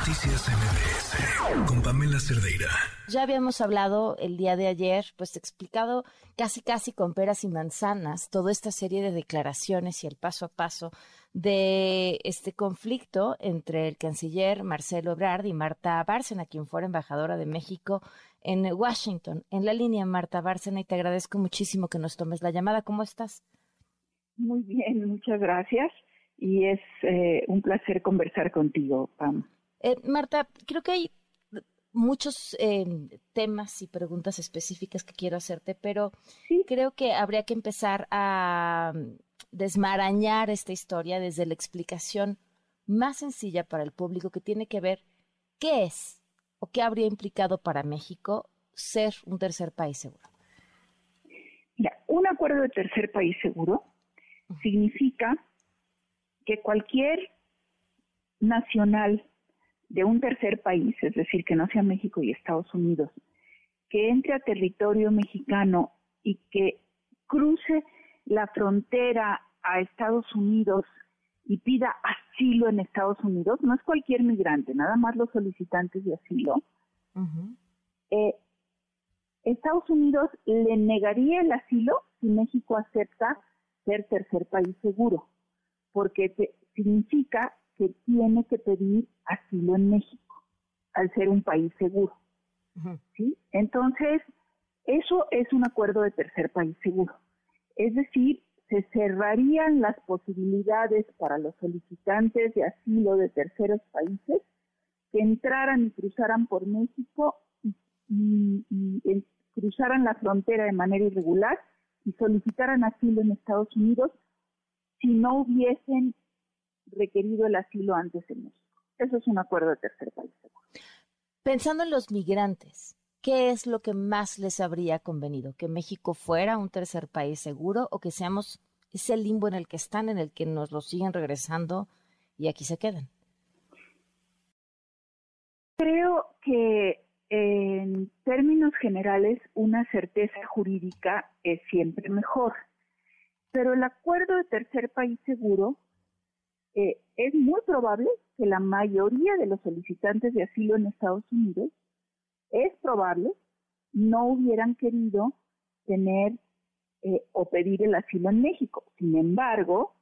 Noticias MBS con Pamela Cerdeira. Ya habíamos hablado el día de ayer, pues explicado casi casi con peras y manzanas toda esta serie de declaraciones y el paso a paso de este conflicto entre el canciller Marcelo Ebrard y Marta Bárcena, quien fuera embajadora de México en Washington. En la línea, Marta Bárcena, y te agradezco muchísimo que nos tomes la llamada. ¿Cómo estás? Muy bien, muchas gracias y es eh, un placer conversar contigo, Pam. Eh, Marta, creo que hay muchos eh, temas y preguntas específicas que quiero hacerte, pero creo que habría que empezar a mm, desmarañar esta historia desde la explicación más sencilla para el público que tiene que ver qué es o qué habría implicado para México ser un tercer país seguro. Mira, un acuerdo de tercer país seguro significa que cualquier nacional de un tercer país, es decir, que no sea México y Estados Unidos, que entre a territorio mexicano y que cruce la frontera a Estados Unidos y pida asilo en Estados Unidos, no es cualquier migrante, nada más los solicitantes de asilo, eh, Estados Unidos le negaría el asilo si México acepta ser tercer país seguro porque significa que tiene que pedir asilo en México al ser un país seguro. ¿sí? Entonces, eso es un acuerdo de tercer país seguro. Es decir, se cerrarían las posibilidades para los solicitantes de asilo de terceros países que entraran y cruzaran por México y, y cruzaran la frontera de manera irregular y solicitaran asilo en Estados Unidos si no hubiesen requerido el asilo antes en México. Eso es un acuerdo de tercer país. Pensando en los migrantes, ¿qué es lo que más les habría convenido? ¿Que México fuera un tercer país seguro o que seamos ese limbo en el que están, en el que nos lo siguen regresando y aquí se quedan? Creo que en términos generales una certeza jurídica es siempre mejor. Pero el acuerdo de tercer país seguro eh, es muy probable que la mayoría de los solicitantes de asilo en Estados Unidos es probable no hubieran querido tener eh, o pedir el asilo en México. Sin embargo,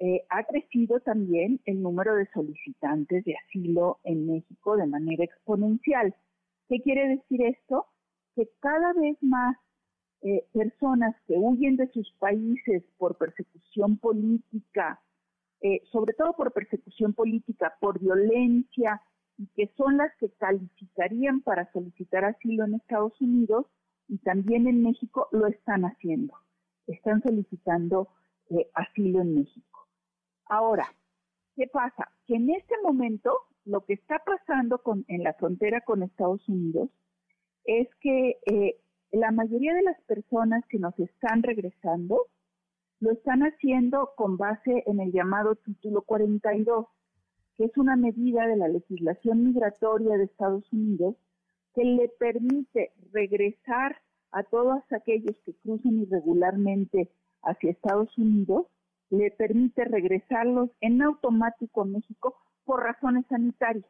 eh, ha crecido también el número de solicitantes de asilo en México de manera exponencial. ¿Qué quiere decir esto? Que cada vez más eh, personas que huyen de sus países por persecución política, eh, sobre todo por persecución política, por violencia, y que son las que calificarían para solicitar asilo en Estados Unidos y también en México, lo están haciendo. Están solicitando eh, asilo en México. Ahora, ¿qué pasa? Que en este momento lo que está pasando con, en la frontera con Estados Unidos es que la mayoría de las personas que nos están regresando lo están haciendo con base en el llamado título 42, que es una medida de la legislación migratoria de Estados Unidos que le permite regresar a todos aquellos que cruzan irregularmente hacia Estados Unidos, le permite regresarlos en automático a México por razones sanitarias.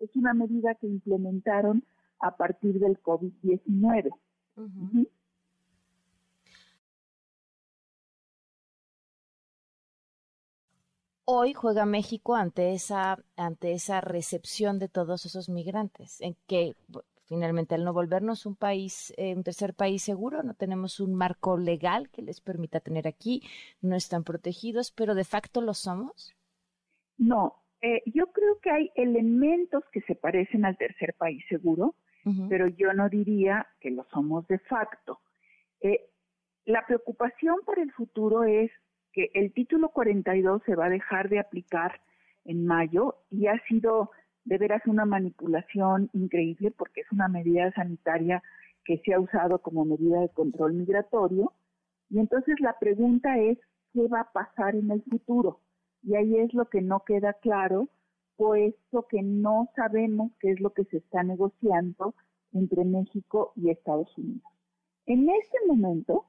Es una medida que implementaron a partir del COVID-19. Hoy juega México ante esa, ante esa recepción de todos esos migrantes, en que finalmente al no volvernos un país, eh, un tercer país seguro, no tenemos un marco legal que les permita tener aquí, no están protegidos, pero de facto lo somos. No, eh, yo creo que hay elementos que se parecen al tercer país seguro, pero yo no diría que lo somos de facto. Eh, la preocupación por el futuro es que el título 42 se va a dejar de aplicar en mayo y ha sido de veras una manipulación increíble porque es una medida sanitaria que se ha usado como medida de control migratorio. Y entonces la pregunta es, ¿qué va a pasar en el futuro? Y ahí es lo que no queda claro, puesto que no sabemos qué es lo que se está negociando entre México y Estados Unidos. En este momento,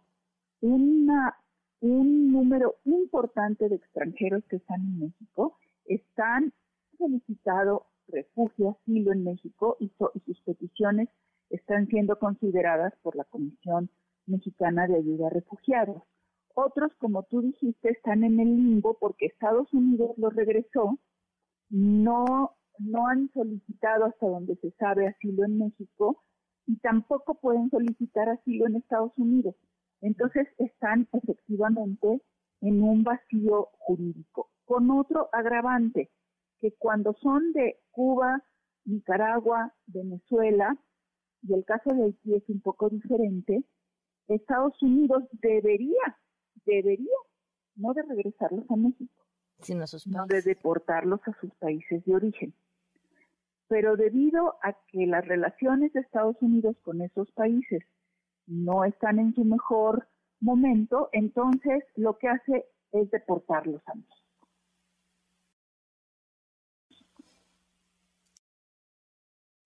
una, un número importante de extranjeros que están en México están solicitado refugio, asilo en México y, y sus peticiones están siendo consideradas por la Comisión Mexicana de Ayuda a Refugiados. Otros, como tú dijiste, están en el limbo porque Estados Unidos los regresó, no, no han solicitado hasta donde se sabe asilo en México y tampoco pueden solicitar asilo en Estados Unidos. Entonces están efectivamente en un vacío jurídico. Con otro agravante, que cuando son de Cuba, Nicaragua, Venezuela, y el caso de Haití es un poco diferente, Estados Unidos debería, debería, no de regresarlos a México, sino a sus no de deportarlos a sus países de origen. Pero debido a que las relaciones de Estados Unidos con esos países no están en su mejor momento, entonces lo que hace es deportarlos a México.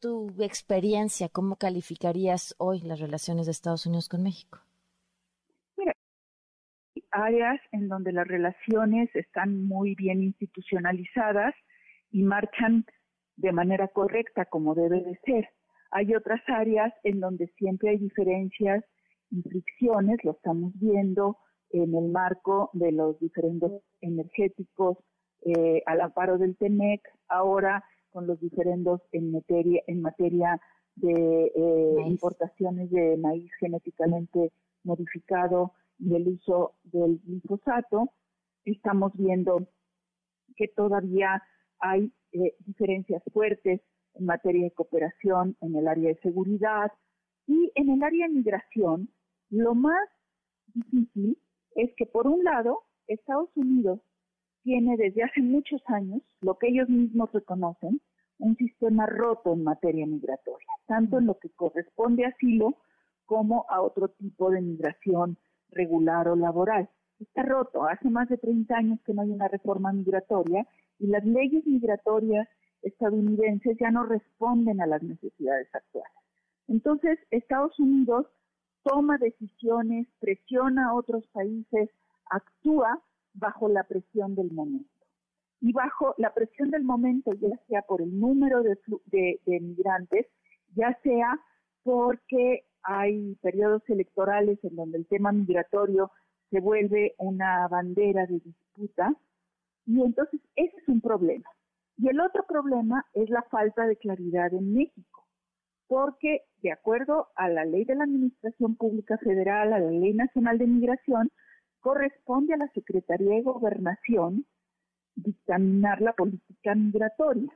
tu experiencia, ¿cómo calificarías hoy las relaciones de Estados Unidos con México? Mira, hay áreas en donde las relaciones están muy bien institucionalizadas y marchan de manera correcta como debe de ser. Hay otras áreas en donde siempre hay diferencias y fricciones, lo estamos viendo en el marco de los diferentes energéticos eh, al amparo del TEMEC, ahora con los diferendos en materia, en materia de eh, importaciones de maíz genéticamente modificado y el uso del glifosato. Estamos viendo que todavía hay eh, diferencias fuertes en materia de cooperación en el área de seguridad y en el área de migración. Lo más difícil es que, por un lado, Estados Unidos tiene desde hace muchos años, lo que ellos mismos reconocen, un sistema roto en materia migratoria, tanto en lo que corresponde a asilo como a otro tipo de migración regular o laboral. Está roto. Hace más de 30 años que no hay una reforma migratoria y las leyes migratorias estadounidenses ya no responden a las necesidades actuales. Entonces, Estados Unidos toma decisiones, presiona a otros países, actúa bajo la presión del momento. Y bajo la presión del momento, ya sea por el número de, migrantes, ya sea porque hay periodos electorales en donde el tema migratorio se vuelve una bandera de disputa, y entonces ese es un problema. Y el otro problema es la falta de claridad en México, porque de acuerdo a la ley de la Administración Pública Federal, a la ley nacional de migración, corresponde a la Secretaría de Gobernación dictaminar la política migratoria.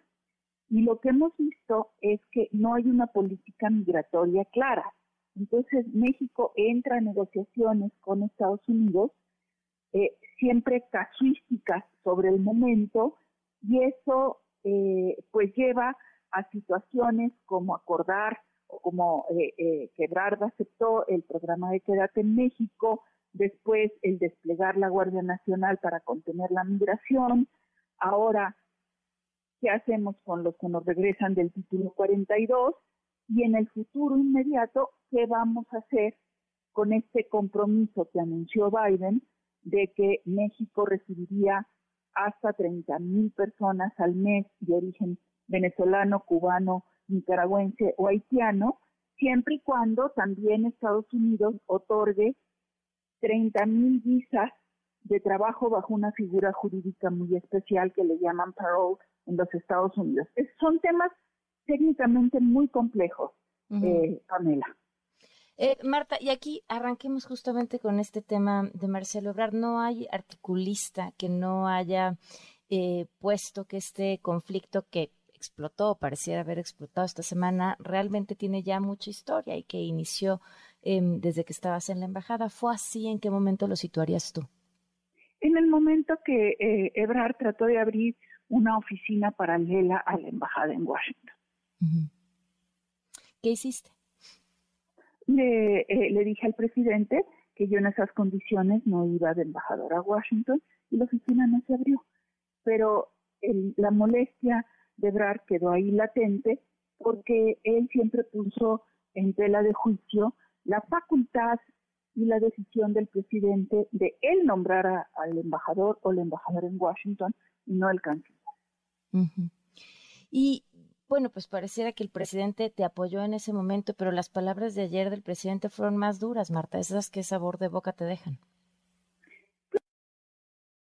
Y lo que hemos visto es que no hay una política migratoria clara. Entonces México entra en negociaciones con Estados Unidos, eh, siempre casuísticas sobre el momento, y eso eh, pues lleva a situaciones como acordar o como eh, eh aceptó el programa de Quédate en México, después el desplegar la Guardia Nacional para contener la migración, ahora qué hacemos con los que nos regresan del título 42 y en el futuro inmediato qué vamos a hacer con este compromiso que anunció Biden de que México recibiría hasta 30 mil personas al mes de origen venezolano, cubano, nicaragüense o haitiano, siempre y cuando también Estados Unidos otorgue 30 mil visas de trabajo bajo una figura jurídica muy especial que le llaman parole en los Estados Unidos. son temas técnicamente muy complejos, eh, Pamela. Eh, Marta, y aquí arranquemos justamente con este tema de Marcelo Ebrard. No hay articulista que no haya eh, puesto que este conflicto que explotó, pareciera haber explotado esta semana, realmente tiene ya mucha historia y que inició Em, desde que estabas en la embajada. ¿Fue así? ¿En qué momento lo situarías tú? En el momento que eh, Ebrard trató de abrir una oficina paralela a la embajada en Washington. ¿Qué hiciste? Le, eh, le dije al presidente que yo en esas condiciones no iba de embajador a Washington y la oficina no se abrió. Pero la molestia de Ebrard quedó ahí latente porque él siempre puso en tela de juicio la facultad y la decisión del presidente de él nombrar al embajador o el embajador en Washington y no el canciller. Y bueno, pues pareciera que el presidente te apoyó en ese momento, pero las palabras de ayer del presidente fueron más duras, Marta, esas que sabor de boca te dejan.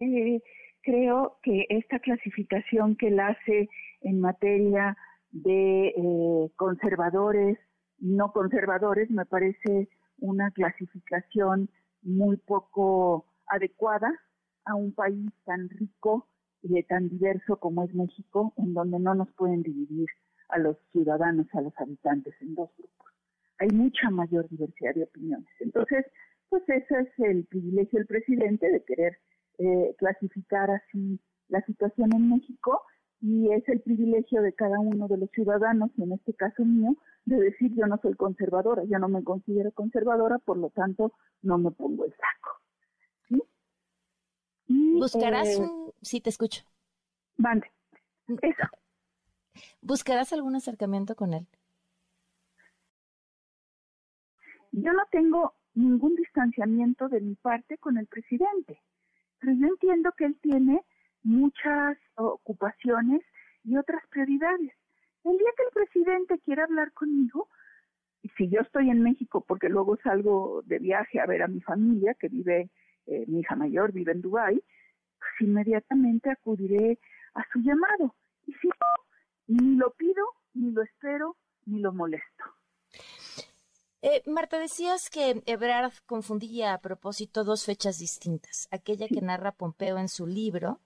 Eh, creo que esta clasificación que él hace en materia de eh, conservadores, no conservadores, me parece una clasificación muy poco adecuada a un país tan rico y tan diverso como es México, en donde no nos pueden dividir a los ciudadanos, a los habitantes en dos grupos. Hay mucha mayor diversidad de opiniones. Entonces, pues ese es el privilegio del presidente de querer eh, clasificar así la situación en México y es el privilegio de cada uno de los ciudadanos, y en este caso mío, de decir yo no soy conservadora, yo no me considero conservadora, por lo tanto no me pongo el saco. ¿Buscarás eh, un... Sí, te escucho. Mm. Eso. ¿Buscarás algún acercamiento con él? Yo no tengo ningún distanciamiento de mi parte con el presidente, pero yo entiendo que él tiene muchas ocupaciones y otras prioridades. El día que el presidente quiera hablar conmigo, y si yo estoy en México, porque luego salgo de viaje a ver a mi familia, que vive, eh, mi hija mayor vive en Dubái, pues inmediatamente acudiré a su llamado. Y si no, ni lo pido, ni lo espero, ni lo molesto. Eh, Marta, decías que Ebrard confundía a propósito dos fechas distintas, aquella que narra Pompeo en su libro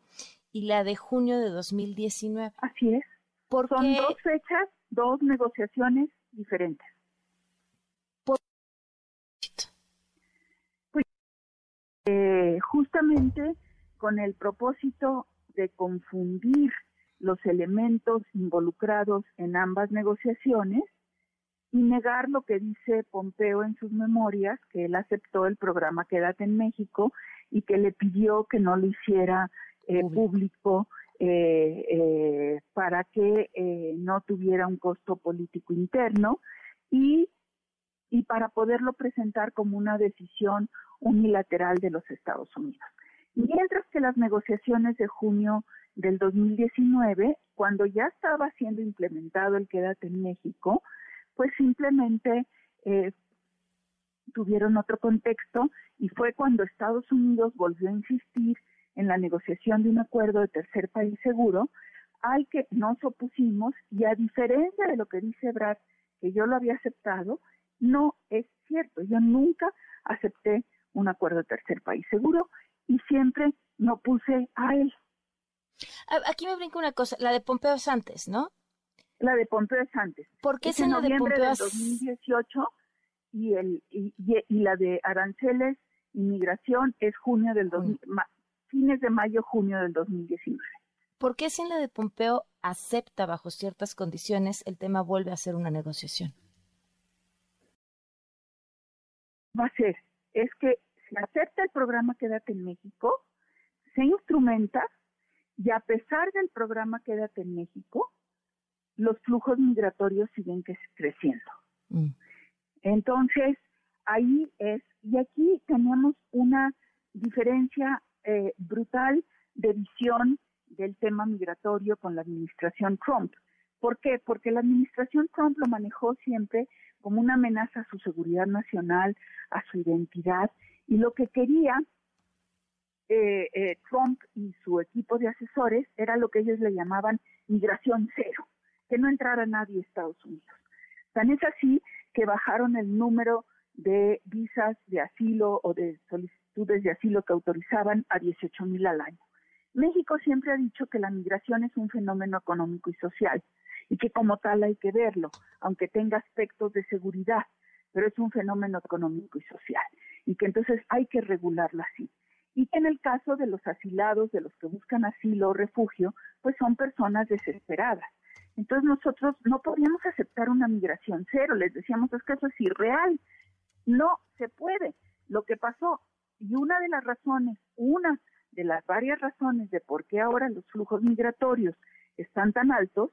y la de junio de 2019. Así es. ¿Por Son dos fechas, dos negociaciones diferentes. Por... Pues, eh, justamente con el propósito de confundir los elementos involucrados en ambas negociaciones y negar lo que dice Pompeo en sus memorias, que él aceptó el programa Quédate en México y que le pidió que no lo hiciera eh, público. eh, eh, para que no tuviera un costo político interno. Y, y para poderlo presentar como una decisión unilateral de los Estados Unidos. Mientras que las negociaciones de junio del 2019, cuando ya estaba siendo implementado el Quédate en México, pues simplemente eh, tuvieron otro contexto y fue cuando Estados Unidos volvió a insistir en la negociación de un acuerdo de tercer país seguro al que nos opusimos y a diferencia de lo que dice Brad, que yo lo había aceptado, no es cierto. Yo nunca acepté un acuerdo de tercer país seguro y siempre no puse a él. Aquí me brinca una cosa, la de Pompeo Santos, ¿no? La de Pompeo Santos. ¿Por qué es en noviembre de 2018 y, el, y, la de aranceles, inmigración, es junio del fines de mayo, junio del 2019. ¿Por qué si en la de Pompeo acepta bajo ciertas condiciones, el tema vuelve a ser una negociación? Va a ser, es que se acepta el programa Quédate en México, se instrumenta y a pesar del programa Quédate en México, los flujos migratorios siguen creciendo. Mm. Entonces, ahí es, y aquí tenemos una diferencia eh, brutal de visión del tema migratorio con la administración Trump. ¿Por qué? Porque la administración Trump lo manejó siempre como una amenaza a su seguridad nacional, a su identidad, y lo que quería eh, eh, Trump y su equipo de asesores era lo que ellos le llamaban migración cero, que no entrara nadie a Estados Unidos. Tan es así que bajaron el número de visas de asilo o de solicitudes de asilo que autorizaban a 18 mil al año. México siempre ha dicho que la migración es un fenómeno económico y social y que como tal hay que verlo, aunque tenga aspectos de seguridad, pero es un fenómeno económico y social y que entonces hay que regularlo así. Y que en el caso de los asilados, de los que buscan asilo o refugio, pues son personas desesperadas. Entonces nosotros no podíamos aceptar una migración cero, les decíamos es que eso es irreal, no se puede. Lo que pasó, y una de las razones, una de las varias razones de por qué ahora los flujos migratorios están tan altos,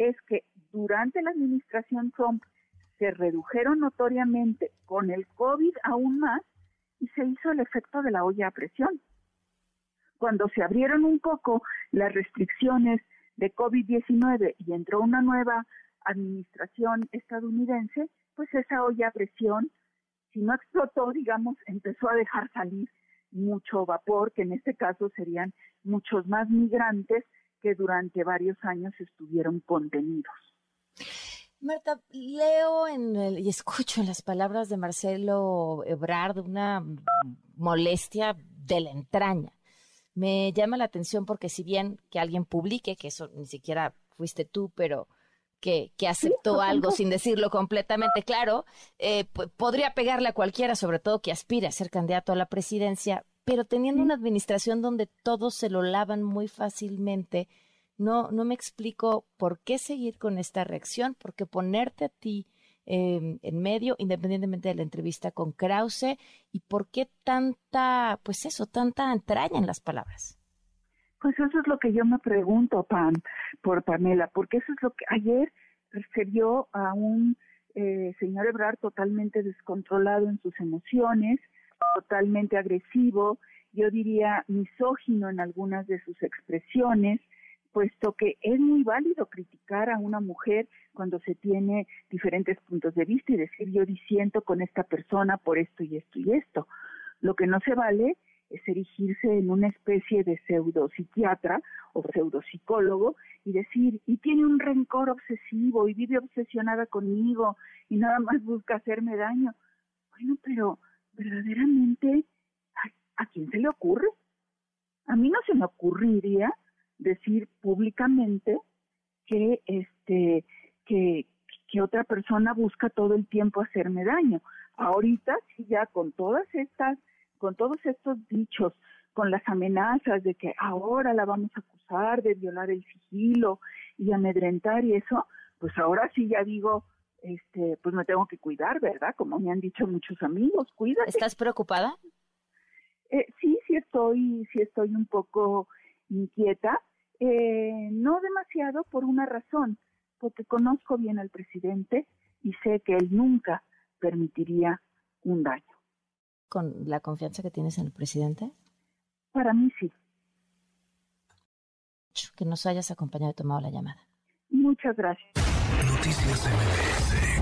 es que durante la administración Trump se redujeron notoriamente con el COVID aún más y se hizo el efecto de la olla a presión. Cuando se abrieron un poco las restricciones de COVID-19 y entró una nueva administración estadounidense, pues esa olla a presión, si no explotó, digamos, empezó a dejar salir mucho vapor, que en este caso serían muchos más migrantes que durante varios años estuvieron contenidos. Marta, leo en y escucho en las palabras de Marcelo Ebrard una molestia de la entraña. Me llama la atención porque si bien que alguien publique, que eso ni siquiera fuiste tú, pero que, que aceptó algo sin decirlo completamente claro, eh, podría pegarle a cualquiera, sobre todo que aspire a ser candidato a la presidencia, pero teniendo una administración donde todos se lo lavan muy fácilmente, no, no me explico por qué seguir con esta reacción, porque ponerte a ti em, en medio, independientemente de la entrevista con Krause, y por qué tanta, pues eso, tanta entraña en las palabras. Pues eso es lo que yo me pregunto, Pam, por Pamela, porque eso es lo que ayer se vio a un eh, señor Ebrard totalmente descontrolado en sus emociones, totalmente agresivo, yo diría misógino en algunas de sus expresiones, puesto que es muy válido criticar a una mujer cuando se tiene diferentes puntos de vista y decir yo disiento con esta persona por esto y esto y esto. Lo que no se vale es erigirse en una especie de pseudopsiquiatra o pseudopsicólogo y decir, y tiene un rencor obsesivo y vive obsesionada conmigo y nada más busca hacerme daño. Bueno, pero verdaderamente, ¿a, quién se le ocurre? A mí no se me ocurriría decir públicamente que este que, que otra persona busca todo el tiempo hacerme daño. Ahorita sí ya con todas estas con todos estos dichos, con las amenazas de que ahora la vamos a acusar de violar el sigilo y amedrentar y eso, pues ahora sí ya digo, este, pues me tengo que cuidar, ¿verdad? Como me han dicho muchos amigos, cuídate. ¿Estás preocupada? Eh, sí, sí estoy, sí estoy un poco inquieta, eh, no demasiado por una razón, porque conozco bien al presidente y sé que él nunca permitiría un daño con la confianza que tienes en el presidente? Para mí sí. Que nos hayas acompañado y tomado la llamada. Muchas gracias. Noticias MBS